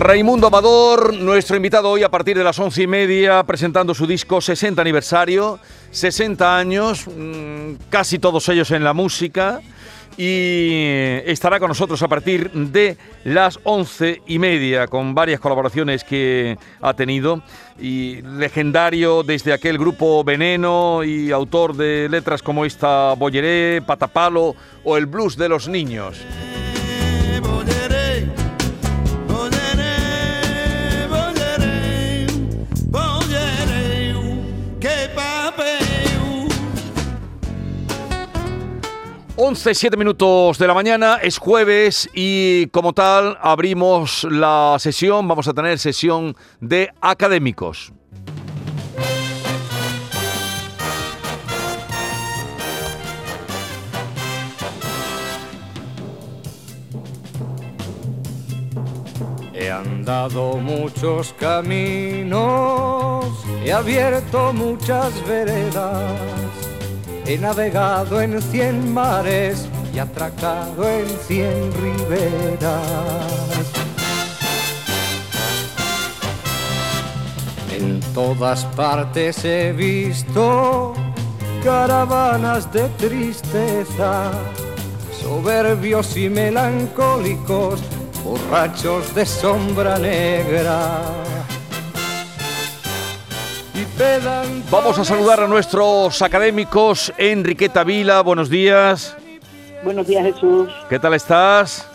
Raimundo Amador, nuestro invitado hoy a partir de las once y media, presentando su disco 60 aniversario, 60 años, mm, casi todos ellos en la música, y estará con nosotros a partir de las once y media, con varias colaboraciones que ha tenido, y legendario desde aquel grupo Veneno y autor de letras como esta Bolleré, Patapalo o El Blues de los Niños. Once, siete minutos de la mañana, es jueves y como tal abrimos la sesión, vamos a tener sesión de académicos. He andado muchos caminos, he abierto muchas veredas He navegado en cien mares y atracado en cien riberas. En todas partes he visto caravanas de tristeza, soberbios y melancólicos, borrachos de sombra negra Vamos a saludar a nuestros académicos. Enriqueta Vila, buenos días. Buenos días, Jesús. ¿Qué tal estás?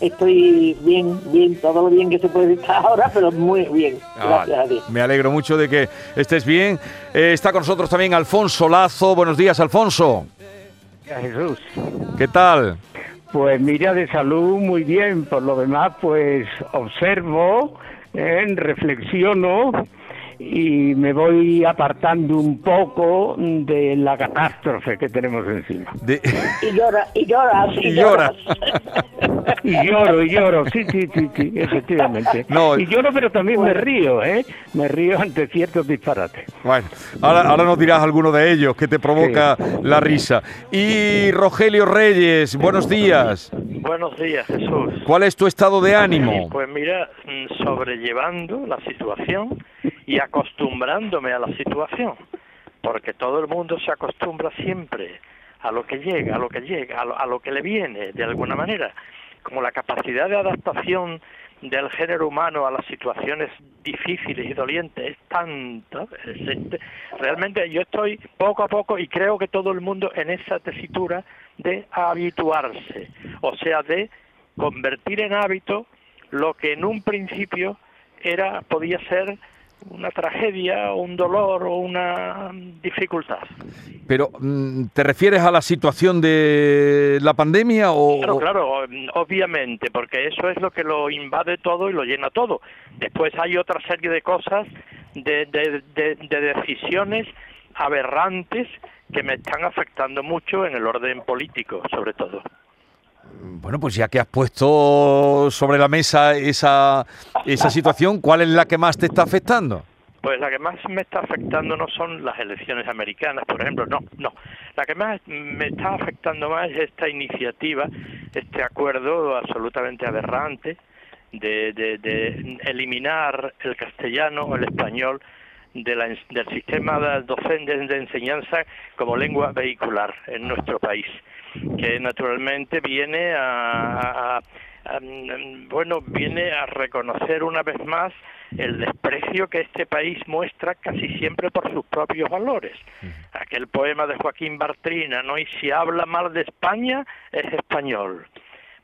Estoy bien, bien, todo lo bien que se puede estar ahora, pero muy bien. Ah, gracias a Dios. Me alegro mucho de que estés bien. Eh, está con nosotros también Alfonso Lazo. Buenos días, Alfonso. Jesús. ¿Qué tal? Pues mira, de salud muy bien. Por lo demás, pues observo, eh, reflexiono y me voy apartando un poco de la catástrofe que tenemos encima. Y llora, y lloras, y, lloras. y lloro, y lloro, sí, sí, sí, sí efectivamente. y lloro, pero también me río, ¿eh? Me río ante ciertos disparates. Bueno, ahora, ahora nos dirás alguno de ellos que te provoca la risa. Y Rogelio Reyes, buenos días. Buenos días, Jesús. ¿Cuál es tu estado de ánimo? Pues mira, mm, sobrellevando la situación y acostumbrándome a la situación, porque todo el mundo se acostumbra siempre a lo que llega, a lo que llega, a lo, que le viene, de alguna manera. Como la capacidad de adaptación del género humano a las situaciones difíciles y dolientes es tanta, realmente yo estoy poco a poco y creo que todo el mundo en esa tesitura de habituarse, o sea, de convertir en hábito lo que en un principio era podía ser una tragedia o un dolor o una dificultad. Pero, mm, ¿te refieres a la situación de la pandemia o...? Claro, claro, obviamente, porque eso es lo que lo invade todo y lo llena todo. Después hay otra serie de cosas, de, de decisiones aberrantes que me están afectando mucho en el orden político, sobre todo. Bueno, pues ya que has puesto sobre la mesa esa, esa situación, ¿cuál es la que más te está afectando? Pues la que más me está afectando no son las elecciones americanas, por ejemplo, no, no. La que más me está afectando más es esta iniciativa, este acuerdo absolutamente aberrante de, de, eliminar el castellano, el español de la, del sistema docente de enseñanza como lengua vehicular en nuestro país que naturalmente viene a, bueno viene a reconocer una vez más el desprecio que este país muestra casi siempre por sus propios valores. Aquel poema de Joaquín Bartrina, ¿no? Y si habla mal de España, es español.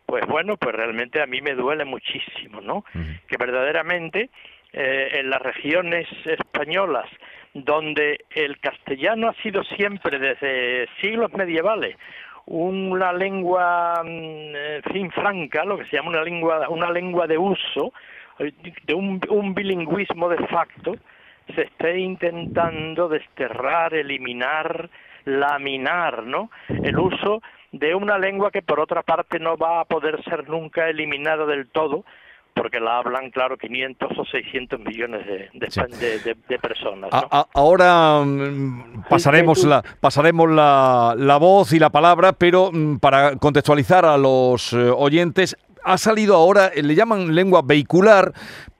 pues bueno, pues realmente a mí me duele muchísimo, ¿no? Que verdaderamente eh, en las regiones españolas donde el castellano ha sido siempre desde siglos medievales una lengua mm, en fin franca, lo que se llama una lengua una lengua de uso, de un, un bilingüismo de facto, se esté intentando desterrar, eliminar, laminar, ¿no? El uso de una lengua que por otra parte no va a poder ser nunca eliminada del todo, porque la hablan, claro, 500 o 600 millones de, de, personas. ahora mm, pasaremos, la, pasaremos la, la, voz y la palabra, pero mm, para contextualizar a los eh, oyentes, ha salido ahora, le llaman lengua vehicular,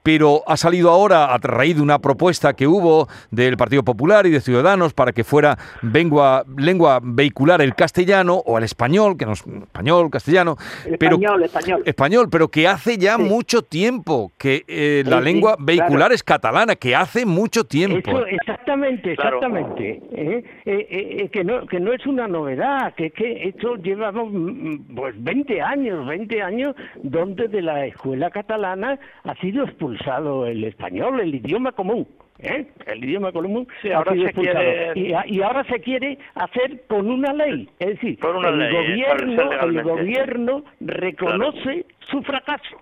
pero ha salido ahora a raíz de una propuesta que hubo del Partido Popular y de Ciudadanos para que fuera lengua, lengua vehicular el castellano o el español, que no es español, castellano, pero español, español. español, pero que hace ya mucho tiempo que eh, la lengua vehicular es catalana, que hace mucho tiempo. exactamente, exactamente. ¿eh? Eh, que, no, que no es una novedad, que, que esto llevamos mm, mm, pues 20 años, 20 años donde de la escuela catalana ha sido expulsado expulsado el español, el idioma común. ¿eh? El idioma común ahora se quiere... y, ahora se quiere hacer con una ley. Es decir, el, gobierno, el gobierno reconoce su fracaso.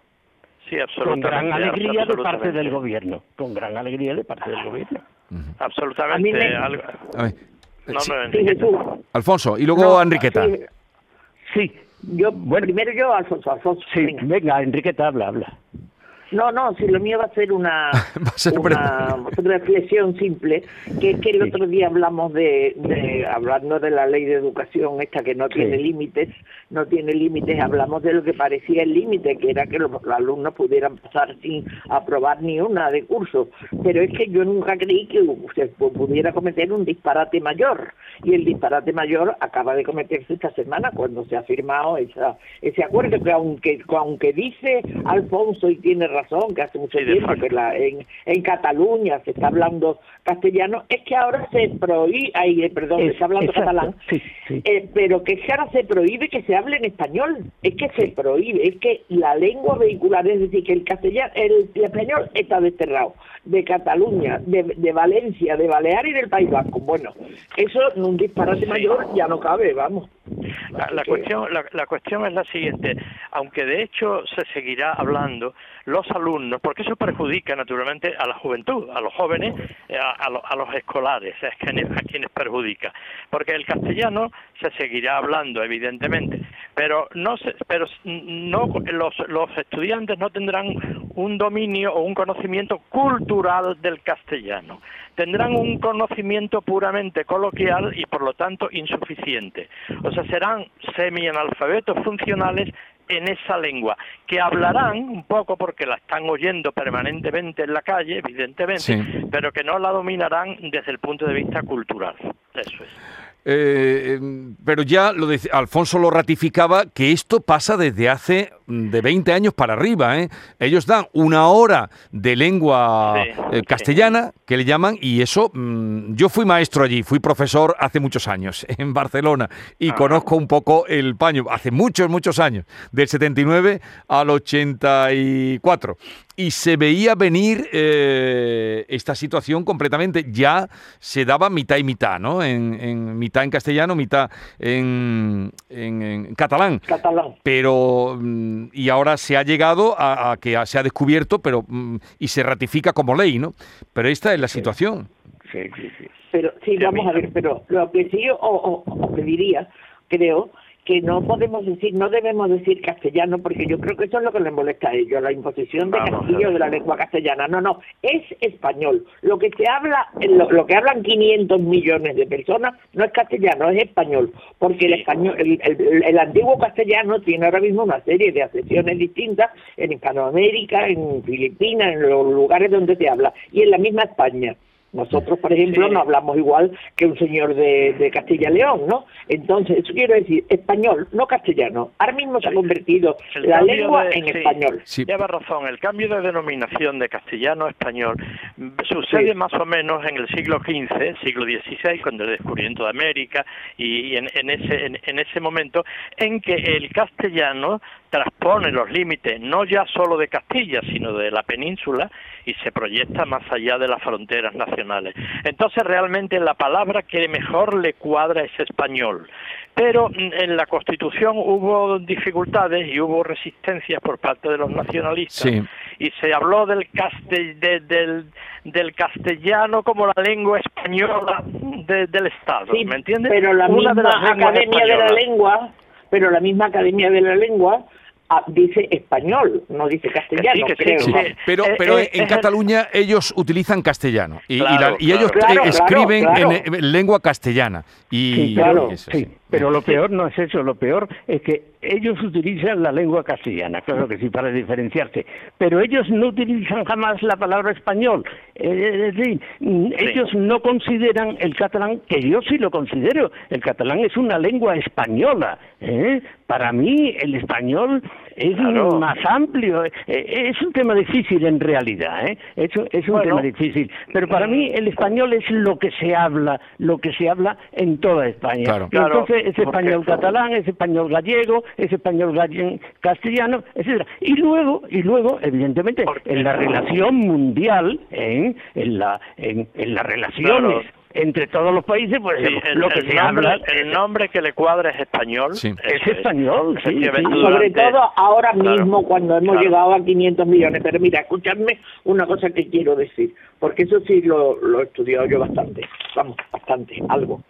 Sí, con gran alegría de parte del gobierno. Con gran alegría de parte del gobierno. Absolutamente. Alfonso, y luego Enriqueta. Sí. Yo, bueno, primero yo, Alfonso, Alfonso. Sí, venga, Enriqueta, habla, habla. No, no, si lo mío va a ser una, una reflexión simple, que es que el otro día hablamos de, de, hablando de la ley de educación, esta que no tiene límites, no tiene límites, hablamos de lo que parecía el límite, que era que los, alumnos pudieran pasar sin aprobar ni una de curso, pero es que yo nunca creí que se pudiera cometer un disparate mayor, y el disparate mayor acaba de cometerse esta semana cuando se ha firmado esa, ese acuerdo, que aunque, aunque dice Alfonso y tiene razón, razón, que hace mucho tiempo que la, en, en Cataluña se está hablando castellano, es que ahora se prohíbe, ay, eh, perdón, se está hablando catalán, eh, pero que ahora se prohíbe que se hable en español, es que se prohíbe, es que la lengua vehicular, es decir, que el castellano, el, español está desterrado de Cataluña, de, de, Valencia, de Baleares y del País Vasco. Bueno, eso en un disparate mayor ya no cabe, vamos. La, cuestión, la, la, cuestión es la siguiente, aunque de hecho se seguirá hablando, los alumnos, porque eso perjudica naturalmente a la juventud, a los jóvenes, eh, a, a, los escolares, es a quienes perjudica, porque el castellano se seguirá hablando evidentemente, pero no pero no los, los estudiantes no tendrán un dominio o un conocimiento cultural del castellano tendrán un conocimiento puramente coloquial y por lo tanto insuficiente. O sea, serán semi-analfabetos funcionales en esa lengua, que hablarán un poco porque la están oyendo permanentemente en la calle, evidentemente, pero que no la dominarán desde el punto de vista cultural. Eso es. Eh, em, pero ya lo de, Alfonso lo ratificaba que esto pasa desde hace de 20 años para arriba. ¿eh? Ellos dan una hora de lengua eh, castellana, que le llaman, y eso, mm, yo fui maestro allí, fui profesor hace muchos años en Barcelona y conozco un poco el paño, hace muchos, muchos años, del 79 al 84 y se veía venir eh, esta situación completamente. Ya se daba mitad y mitad, ¿no? En, mitad en castellano, mitad en, en, catalán. Catalán. Pero, mm, y ahora se ha llegado a, que se ha descubierto pero mm, y se ratifica como ley, ¿no? Pero esta es la situación. Sí, sí, sí. Pero sí, vamos a ver, pero lo que sí o, o pediría, creo, que no podemos decir, no debemos decir castellano, porque yo creo que eso es lo que les molesta a ellos, la imposición de castillo de la lengua castellana. No, no, es español. Lo que se habla, lo, que hablan 500 millones de personas no es castellano, es español, porque el español, el, antiguo castellano tiene ahora mismo una serie de acepciones distintas en Hispanoamérica, en Filipinas, en los lugares donde se habla, y en la misma España. Nosotros, por ejemplo, no hablamos igual que un señor de, Castilla León, ¿no? Entonces, eso quiero decir, español, no castellano. Ahora mismo se ha convertido la lengua en español. Lleva razón, el cambio de denominación de castellano a español Sucede más o menos en el siglo XV, siglo XVI, cuando el descubrimiento de América y, en, ese, en, ese momento en que el castellano transpone los límites no ya solo de Castilla, sino de la península y se proyecta más allá de las fronteras nacionales. Entonces realmente la palabra que mejor le cuadra es español. Pero mm, en la Constitución hubo dificultades y hubo resistencias por parte de los nacionalistas y se habló del, del, del castellano como la lengua española del Estado, ¿me entiendes? Pero la misma Academia de la Lengua, pero la misma Academia de la Lengua Ah, dice español, no dice castellano, Pero, eh, pero eh, en Cataluña ellos utilizan castellano y, ellos escriben en, lengua castellana. Y, claro, sí. Pero lo peor no es eso, lo peor es que ellos utilizan la lengua castellana, claro que sí, para diferenciarse, pero ellos no utilizan jamás la palabra español. Eh, es decir, ellos no consideran el catalán, que yo sí lo considero, el catalán es una lengua española. ¿eh? Para mí el español es más amplio, eh, es un tema difícil en realidad, ¿eh? es, es un tema difícil, pero para mí el español es lo que se habla, lo que se habla en toda España. Claro. Entonces, es español catalán, es español gallego, es español castellano, etcétera. Y luego, y luego, evidentemente, en la relación mundial, en, en la, en, las relaciones entre todos los países, pues lo que se habla... El nombre que le cuadra es español. Es, español, sí, Sobre todo ahora mismo, cuando hemos llegado a 500 millones. Pero mira, escúchame una cosa que quiero decir, porque eso sí lo, lo he estudiado yo bastante, vamos, bastante, algo.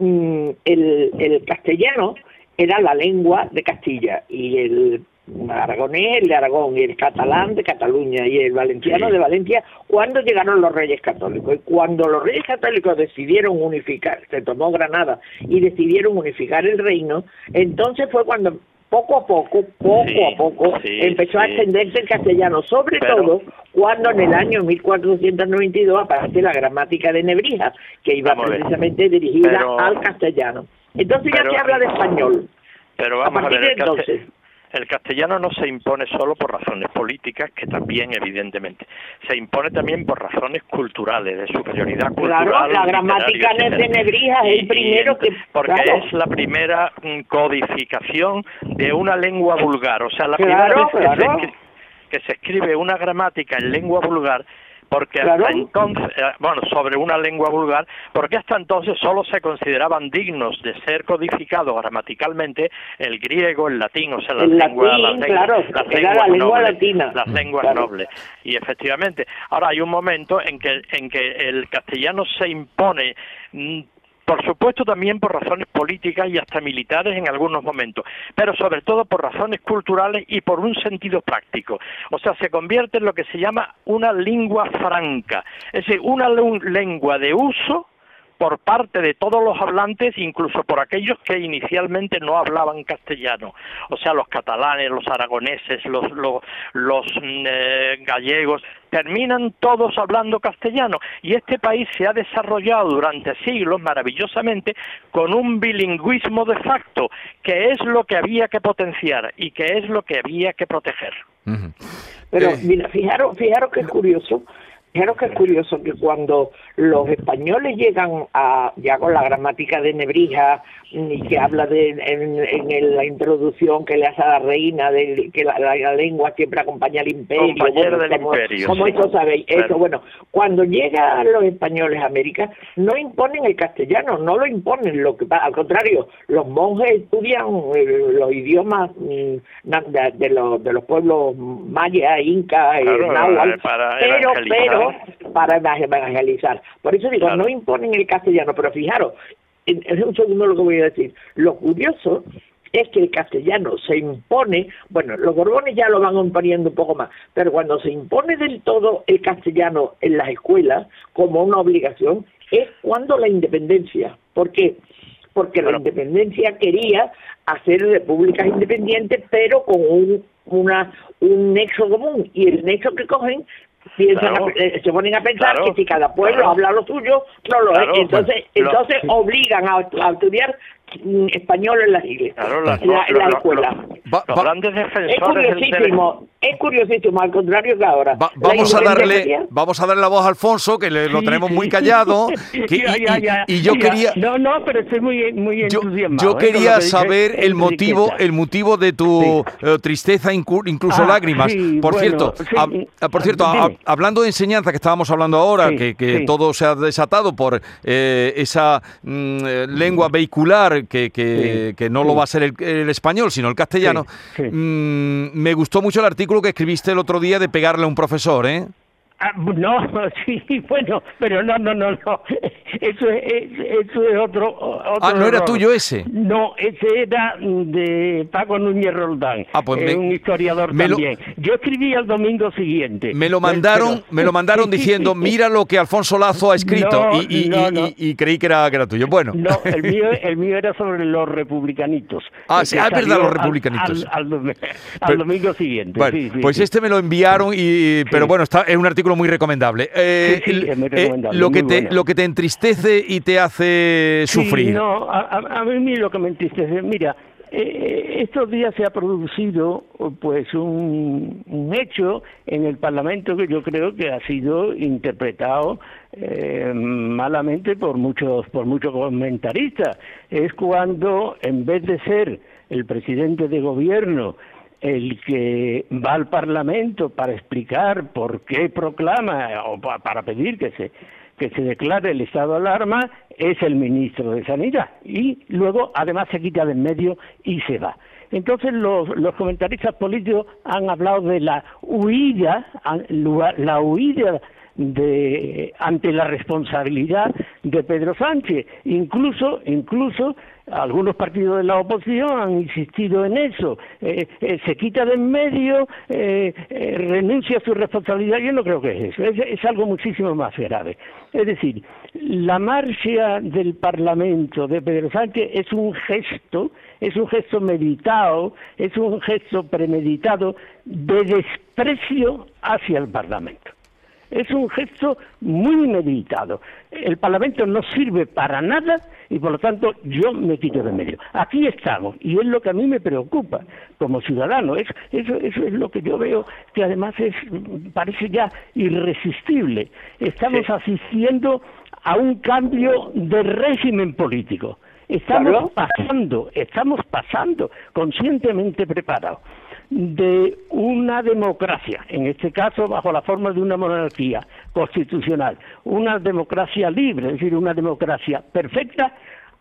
Mm, el, el castellano era la lengua de Castilla y el aragonés el de Aragón y el catalán de Cataluña y el valenciano de Valencia cuando llegaron los reyes católicos. Y cuando los reyes católicos decidieron unificar se tomó Granada y decidieron unificar el reino entonces fue cuando poco a poco, poco a poco, empezó a extenderse el castellano, sobre todo cuando en el año 1492 aparece la gramática de Nebrija, que iba precisamente dirigida al castellano. Entonces ya se habla de español. Pero vamos a, ver, entonces, el castellano no se impone solo por razones políticas, que también evidentemente, se impone también por razones culturales, de superioridad cultural. Claro, la gramática de Nebrija es el primero que... Porque es la primera mm, codificación de una lengua vulgar, o sea, la primera vez que se escribe una gramática en lengua vulgar porque hasta entonces, eh, bueno, sobre una lengua vulgar, porque hasta entonces solo se consideraban dignos de ser codificados gramaticalmente el griego, el latín, o sea, las lenguas, la lengua latina. las lenguas nobles. Y efectivamente, ahora hay un momento en que en que el castellano se impone mm, por supuesto también por razones políticas y hasta militares en algunos momentos, pero sobre todo por razones culturales y por un sentido práctico. O sea, se convierte en lo que se llama una lengua franca, es decir, una lengua de uso por parte de todos los hablantes, incluso por aquellos que inicialmente no hablaban castellano, o sea, los catalanes, los aragoneses, los, los, mm, eh, gallegos, terminan todos hablando castellano. Y este país se ha desarrollado durante siglos maravillosamente con un bilingüismo de facto, que es lo que había que potenciar y que es lo que había que proteger. Pero eh, mira, fijaros, fijaros que es curioso Claro que es curioso que cuando los españoles llegan a, ya con la gramática de Nebrija, y que habla de, en, la introducción que le hace a la reina, de que la, lengua siempre acompaña al imperio. como, eso sabéis, eso, bueno, cuando llegan los españoles a América, no imponen el castellano, no lo imponen, lo que al contrario, los monjes estudian eh, los idiomas mm, de, los, de los pueblos mayas, incas, eh, pero, pero para evangelizar. Por eso digo, no imponen el castellano, pero fijaros, es un segundo lo que voy a decir. Lo curioso es que el castellano se impone, bueno, los Borbones ya lo van imponiendo un poco más, pero cuando se impone del todo el castellano en las escuelas como una obligación, es cuando la independencia. ¿Por qué? Porque la independencia quería hacer repúblicas independientes, pero con un, una, un nexo común, y el nexo que cogen eh, se ponen a pensar que si cada pueblo habla lo suyo, no lo es. Entonces, entonces obligan a, estudiar mm, español en las iglesias, en, la, escuela. los grandes defensores es curiosísimo, es curiosísimo, al contrario que ahora. vamos a darle vamos a darle la voz a Alfonso, que le, lo tenemos muy callado. y, yo quería... No, no, pero estoy muy, muy entusiasmado. Yo, ¿eh? quería saber el motivo, el motivo de tu eh, tristeza, incluso ah, lágrimas. por cierto, por cierto, hablando de enseñanza que estábamos hablando ahora, que, todo se ha desatado por eh, esa mm, lengua vehicular que, que, no lo va a ser el, español, sino el castellano, mm, me gustó mucho el artículo que escribiste el otro día de pegarle a un profesor, ¿eh? Ah, no, sí, bueno, pero no, no, no, no. Eso es, eso es otro, otro. Ah, ¿no era tuyo ese? No, ese era de Paco Núñez Roldán, ah, pues un historiador también. Yo escribí el domingo siguiente. Me lo mandaron, me lo mandaron diciendo, mira lo que Alfonso Lazo ha escrito y, y, creí que era, que era tuyo. Bueno. No, el mío, el mío era sobre los republicanitos. Ah, sí, ah, es verdad, los republicanitos. Al, domingo siguiente. Bueno, pues este me lo enviaron y, pero bueno, está, es un artículo muy recomendable. Eh, sí, es muy eh, lo, que te, lo que te entristece y te hace sufrir. No, a, mí lo que me entristece, mira, eh, estos días se ha producido pues un, un, hecho en el Parlamento que yo creo que ha sido interpretado malamente por muchos por muchos comentaristas es cuando en vez de ser el presidente de gobierno el que va al Parlamento para explicar por qué proclama o para pedir que se que se declare el estado de alarma es el ministro de Sanidad y luego además se quita de en medio y se va. Entonces los, los comentaristas políticos han hablado de la huida, la huida de ante la responsabilidad de Pedro Sánchez. Incluso, incluso algunos partidos de la oposición han insistido en eso. Eh, eh, se quita de en medio, eh, renuncia a su responsabilidad. Yo no creo que es eso. Es, algo muchísimo más grave. Es decir, la marcha del Parlamento de Pedro Sánchez es un gesto, es un gesto meditado, es un gesto premeditado de desprecio hacia el Parlamento. Es un gesto muy meditado. El Parlamento no sirve para nada y por lo tanto yo me quito de medio. Aquí estamos y es lo que a mí me preocupa como ciudadano. Es, eso, eso es lo que yo veo que además es parece ya irresistible. Estamos asistiendo a un cambio de régimen político. Estamos pasando, estamos pasando conscientemente preparados de una democracia, en este caso bajo la forma de una monarquía constitucional, una democracia libre, es decir, una democracia perfecta,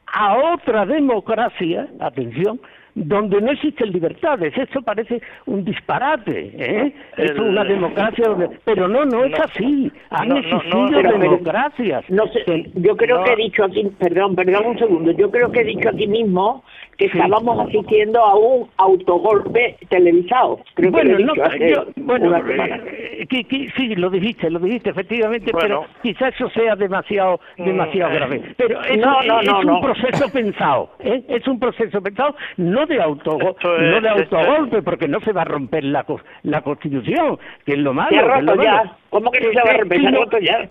a otra democracia, atención, donde no existen libertades. Esto parece un disparate, ¿eh? es una democracia donde... Pero no, no es así. Han existido democracias. No sé, yo creo que he dicho aquí, perdón, perdón un segundo, yo creo que he dicho aquí mismo que estábamos asistiendo a un autogolpe televisado. Creo bueno, que no, yo, bueno, eh, sí, lo dijiste, lo dijiste efectivamente, pero quizás eso sea demasiado, mm, demasiado grave. Eh, pero es, no, no, es un proceso pensado, ¿eh? es un proceso pensado, no de autogolpe, no de autogolpe, porque no se va a romper la, la Constitución, que es lo malo. Se ha roto ya. ¿Cómo que no se va a romper? Se ha roto ya.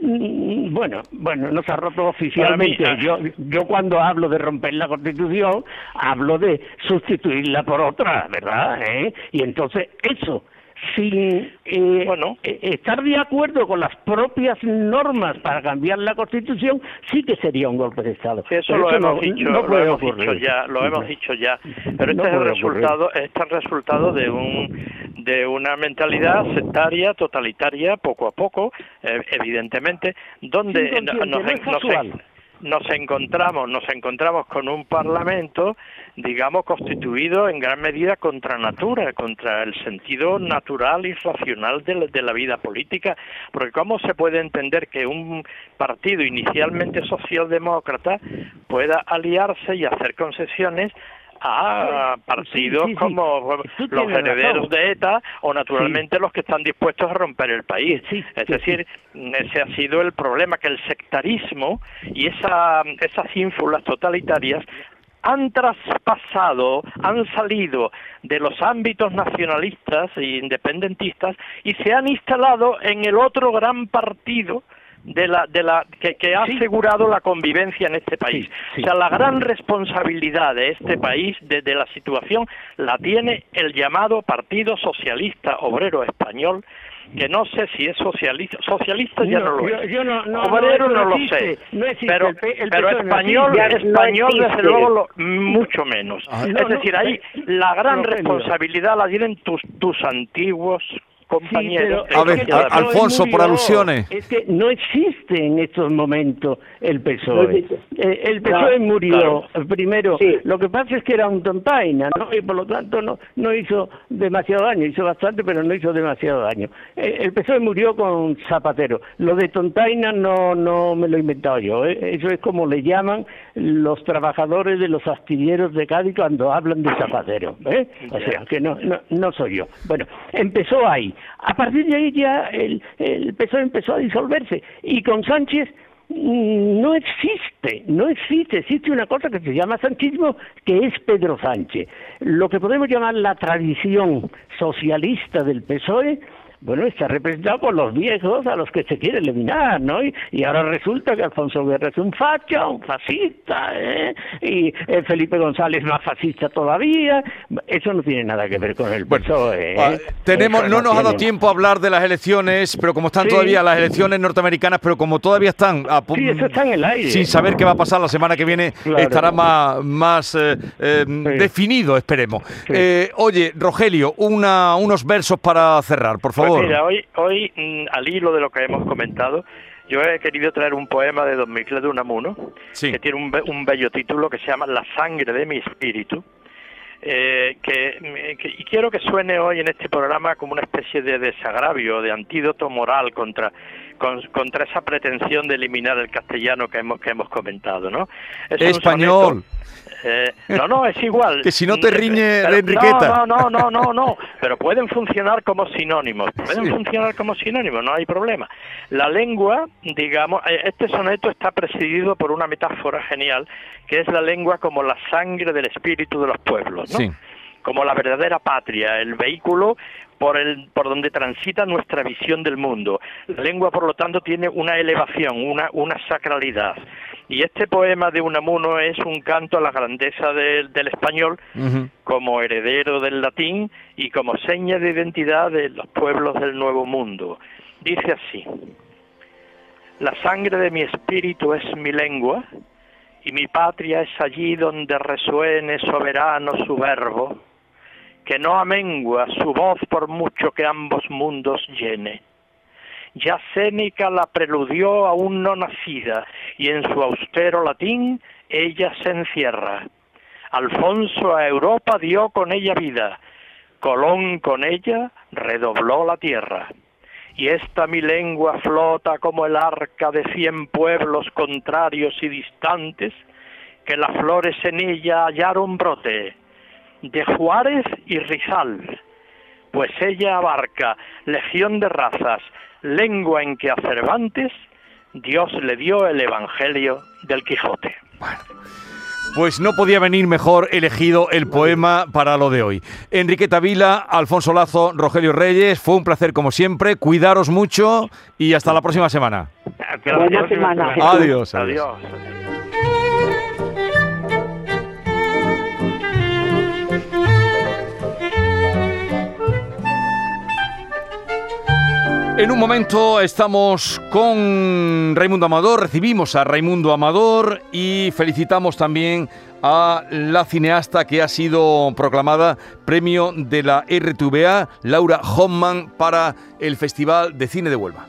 Mm, bueno, bueno, no se ha roto oficialmente. Ah. Yo, yo cuando hablo de romper la Constitución, hablo de sustituirla por otra, ¿verdad? ¿Eh? Y entonces eso sin eh, bueno. Eh, estar de acuerdo con las propias normas para cambiar la Constitución, sí que sería un golpe de Estado. eso, lo hemos dicho, lo hemos dicho ya, lo hemos dicho ya. Pero este es el resultado, este es el resultado de un de una mentalidad sectaria, totalitaria, poco a poco, eh, evidentemente, donde nos encontramos, nos encontramos con un parlamento, digamos, constituido en gran medida contra natura, contra el sentido natural y racional de la, vida política, porque cómo se puede entender que un partido inicialmente socialdemócrata pueda aliarse y hacer concesiones a partidos como los herederos de ETA o naturalmente los que están dispuestos a romper el país. es decir, ese ha sido el problema, que el sectarismo y esa, esas ínfulas totalitarias han traspasado, han salido de los ámbitos nacionalistas e independentistas y se han instalado en el otro gran partido de la, de la que, ha asegurado la convivencia en este país. O sea, la gran responsabilidad de este país, de, la situación, la tiene el llamado Partido Socialista Obrero Español, que no sé si es socialista, socialista ya no, lo es. Yo, no, Obrero no, lo sé, pero, pero español, español desde luego mucho menos. Ah, es decir, ahí la gran responsabilidad la tienen tus, tus antiguos compañeros. a ver, Alfonso, por alusiones. Es que no existe en estos momentos el PSOE. Eh, el PSOE murió primero. Lo que pasa es que era un tontaina, ¿no? Y por lo tanto no, no hizo demasiado daño. Hizo bastante, pero no hizo demasiado daño. Eh, el PSOE murió con Zapatero. Lo de tontaina no, no me lo he inventado yo. ¿eh? Eso es como le llaman los trabajadores de los astilleros de Cádiz cuando hablan de Zapatero. O sea, que no, no, no soy yo. Bueno, empezó ahí. A partir de ahí ya el, PSOE empezó a disolverse y con Sánchez mm, no existe, no existe, existe una cosa que se llama sanchismo, que es Pedro Sánchez. Lo que podemos llamar la tradición socialista del PSOE bueno, está representado por los viejos a los que se quiere eliminar, ¿no? Y, ahora resulta que Alfonso Guerra es un facho, un fascista, ¿eh? Y eh, Felipe González más fascista todavía. Eso no tiene nada que ver con el PSOE. ¿eh? tenemos, no, nos ha dado tiempo a hablar de las elecciones, pero como están todavía las elecciones norteamericanas, pero como todavía están a sí, eso está en el aire. sin saber qué va a pasar la semana que viene, estará más, más eh, definido, esperemos. oye, Rogelio, una, unos versos para cerrar, por favor. Mira, hoy, hoy mm, al hilo de lo que hemos comentado, yo he querido traer un poema de Don Miguel de Unamuno, que tiene un, un, bello título que se llama La sangre de mi espíritu, eh, que, y quiero que suene hoy en este programa como una especie de desagravio, de antídoto moral contra, contra esa pretensión de eliminar el castellano que hemos, que hemos comentado, ¿no? Español. Eh, no, no, es igual. que si no te riñe Enriqueta. No, no, no, no, no, pero pueden funcionar como sinónimos, pueden funcionar como sinónimos, no hay problema. La lengua, digamos, eh, este soneto está presidido por una metáfora genial, que es la lengua como la sangre del espíritu de los pueblos, ¿no? Como la verdadera patria, el vehículo por, el, por donde transita nuestra visión del mundo. La lengua, por lo tanto, tiene una elevación, una, una sacralidad. Y este poema de Unamuno es un canto a la grandeza del español como heredero del latín y como seña de identidad de los pueblos del Nuevo Mundo. Dice así, la sangre de mi espíritu es mi lengua y mi patria es allí donde resuene soberano su verbo, que no amengua su voz por mucho que ambos mundos llene ya Séneca la preludió aún no nacida, y en su austero latín ella se encierra. Alfonso a Europa dio con ella vida, Colón con ella redobló la tierra. Y esta mi lengua flota como el arca de cien pueblos contrarios y distantes, que las flores en ella hallaron brote, de Juárez y Rizal, pues ella abarca legión de razas, lengua en que a Cervantes Dios le dio el Evangelio del Quijote. Pues no podía venir mejor elegido el poema para lo de hoy. Enrique Tavila, Alfonso Lazo, Rogelio Reyes, fue un placer como siempre. Cuidaros mucho y hasta la próxima semana. Buena semana. adiós. adiós. En un momento estamos con Raimundo Amador, recibimos a Raimundo Amador y felicitamos también a la cineasta que ha sido proclamada premio de la RTVA, Laura Hoffman, para el Festival de Cine de Huelva.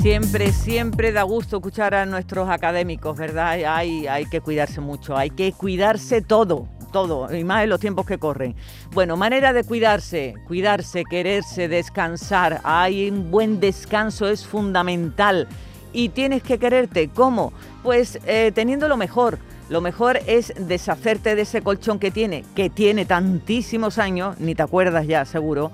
Siempre, siempre da gusto escuchar a nuestros académicos, ¿verdad? Hay, hay que cuidarse mucho, hay que cuidarse todo, todo, y más en los tiempos que corren. Bueno, manera de cuidarse, cuidarse, quererse, descansar. Hay un buen descanso, es fundamental. Y tienes que quererte, ¿cómo? Pues eh, teniendo lo mejor. Lo mejor es deshacerte de ese colchón que tiene, que tiene tantísimos años, ni te acuerdas ya, seguro,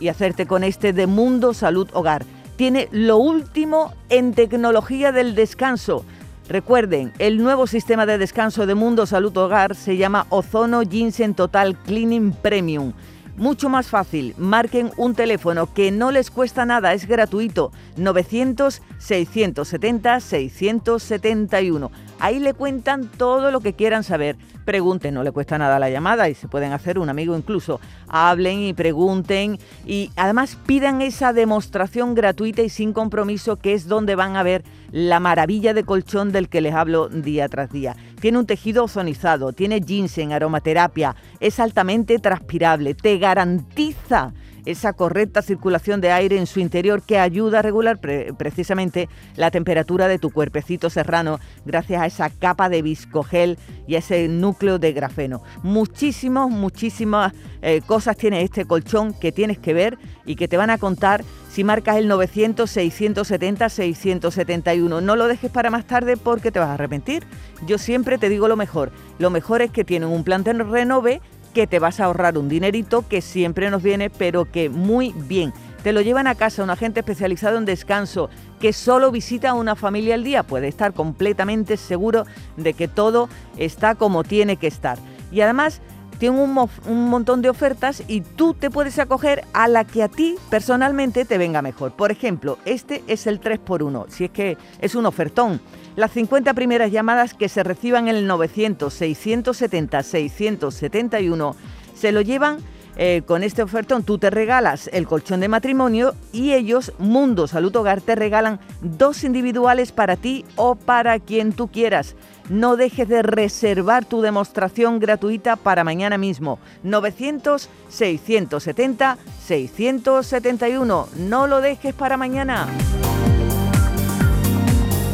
y hacerte con este de Mundo Salud Hogar. Tiene lo último en tecnología del descanso Recuerden, el nuevo sistema de descanso de Mundo Salud Hogar se llama Ozono Ginseng Total Cleaning Premium. Mucho más fácil, marquen un teléfono que no les cuesta nada, es gratuito, 900-670-671. Ahí le cuentan todo lo que quieran saber. Pregunten, no le cuesta nada la llamada y se pueden hacer un amigo incluso. Hablen y pregunten y además pidan esa demostración gratuita y sin compromiso que es donde van a ver la maravilla de colchón del que les hablo día tras día. Tiene un tejido ozonizado, tiene ginseng, aromaterapia, es altamente transpirable, te garantiza esa correcta circulación de aire en su interior que ayuda a regular precisamente la temperatura de tu cuerpecito serrano gracias a esa capa de viscogel y a ese núcleo de grafeno. Muchísimas, muchísimas eh, cosas tiene este colchón que tienes que ver y que te van a contar si marcas el 900-670-671. No lo dejes para más tarde porque te vas a arrepentir. Yo siempre te digo lo mejor. Lo mejor es que tienen un plan de renove que te vas a ahorrar un dinerito que siempre nos viene, pero que muy bien. Te lo llevan a casa un agente especializado en descanso que solo visita a una familia al día. Puede estar completamente seguro de que todo está como tiene que estar. Y además tiene un, montón de ofertas y tú te puedes acoger a la que a ti personalmente te venga mejor. Por ejemplo, este es el 3x1, si es que es un ofertón. Las 50 primeras llamadas que se reciban en el 900-670-671 se lo llevan eh, con este ofertón. Tú te regalas el colchón de matrimonio y ellos, Mundo Salud Hogar, te regalan dos individuales para ti o para quien tú quieras. No dejes de reservar tu demostración gratuita para mañana mismo. 900-670-671. No lo dejes para mañana.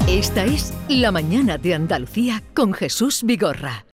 Esta es La Mañana de Andalucía con Jesús Vigorra.